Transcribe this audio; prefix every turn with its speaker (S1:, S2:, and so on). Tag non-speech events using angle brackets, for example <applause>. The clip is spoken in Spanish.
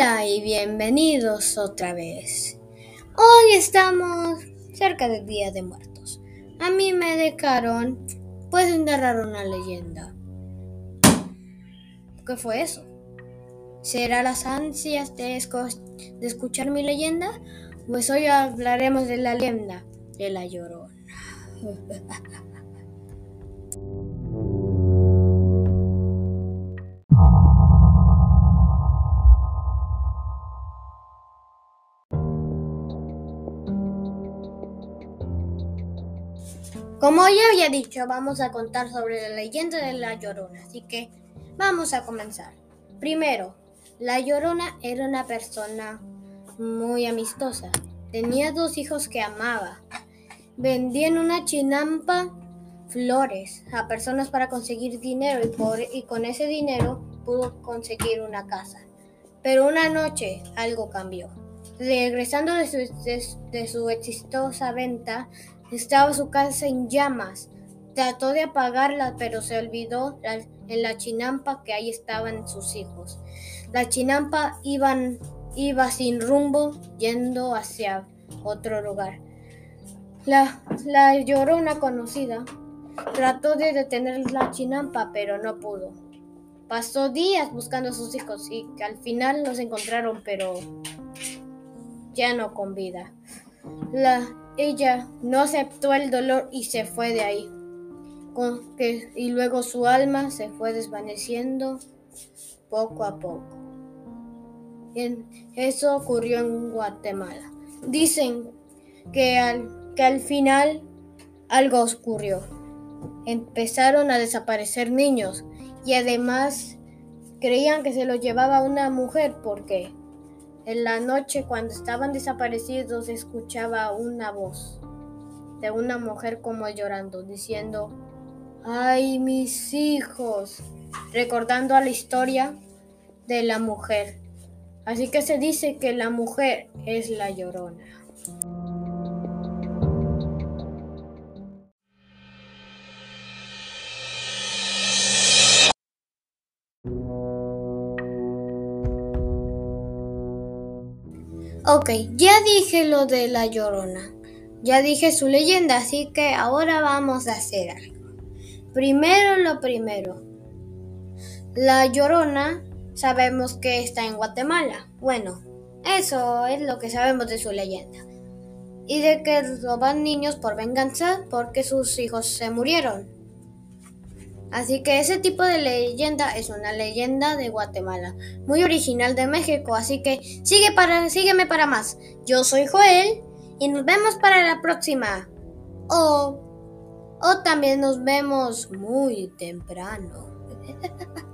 S1: Hola y bienvenidos otra vez. Hoy estamos cerca del Día de Muertos. A mí me dejaron pues narrar una leyenda. ¿Qué fue eso? ¿Será las ansias de, de escuchar mi leyenda? Pues hoy hablaremos de la leyenda de la llorona. <laughs> Como ya había dicho, vamos a contar sobre la leyenda de la Llorona, así que vamos a comenzar. Primero, la Llorona era una persona muy amistosa. Tenía dos hijos que amaba. Vendía en una chinampa flores a personas para conseguir dinero y, con ese dinero pudo conseguir una casa. Pero una noche algo cambió. Regresando de su, de su exitosa venta, estaba su casa en llamas. Trató de apagarla, pero se olvidó en la chinampa que ahí estaban sus hijos. La chinampa iba sin rumbo, yendo hacia otro lugar. La, la llorona conocida trató de detener la chinampa, pero no pudo. Pasó días buscando a sus hijos y al final los encontraron, pero ya no con vida. La, ella no aceptó el dolor y se fue de ahí. Y luego su alma se fue desvaneciendo poco a poco. eso ocurrió en Guatemala. Dicen que al, que al final algo ocurrió. Empezaron a desaparecer niños y además creían que se los llevaba una mujer porque en la noche, cuando estaban desaparecidos, escuchaba una voz de una mujer como llorando, diciendo, ¡ay, mis hijos! recordando a la historia de la mujer. Así que se dice que la mujer es la llorona. Ok, ya dije lo de la llorona. Ya dije su leyenda, así que ahora vamos a hacer algo. Primero lo primero. La llorona sabemos que está en Guatemala. Bueno, eso es lo que sabemos de su leyenda. Y de que roban niños por venganza porque sus hijos se murieron. Así que ese tipo de leyenda es una leyenda de Guatemala, muy original de México, así que sigue para, sígueme para más. Yo soy Joel y nos vemos para la próxima. O, o también nos vemos muy temprano. <laughs>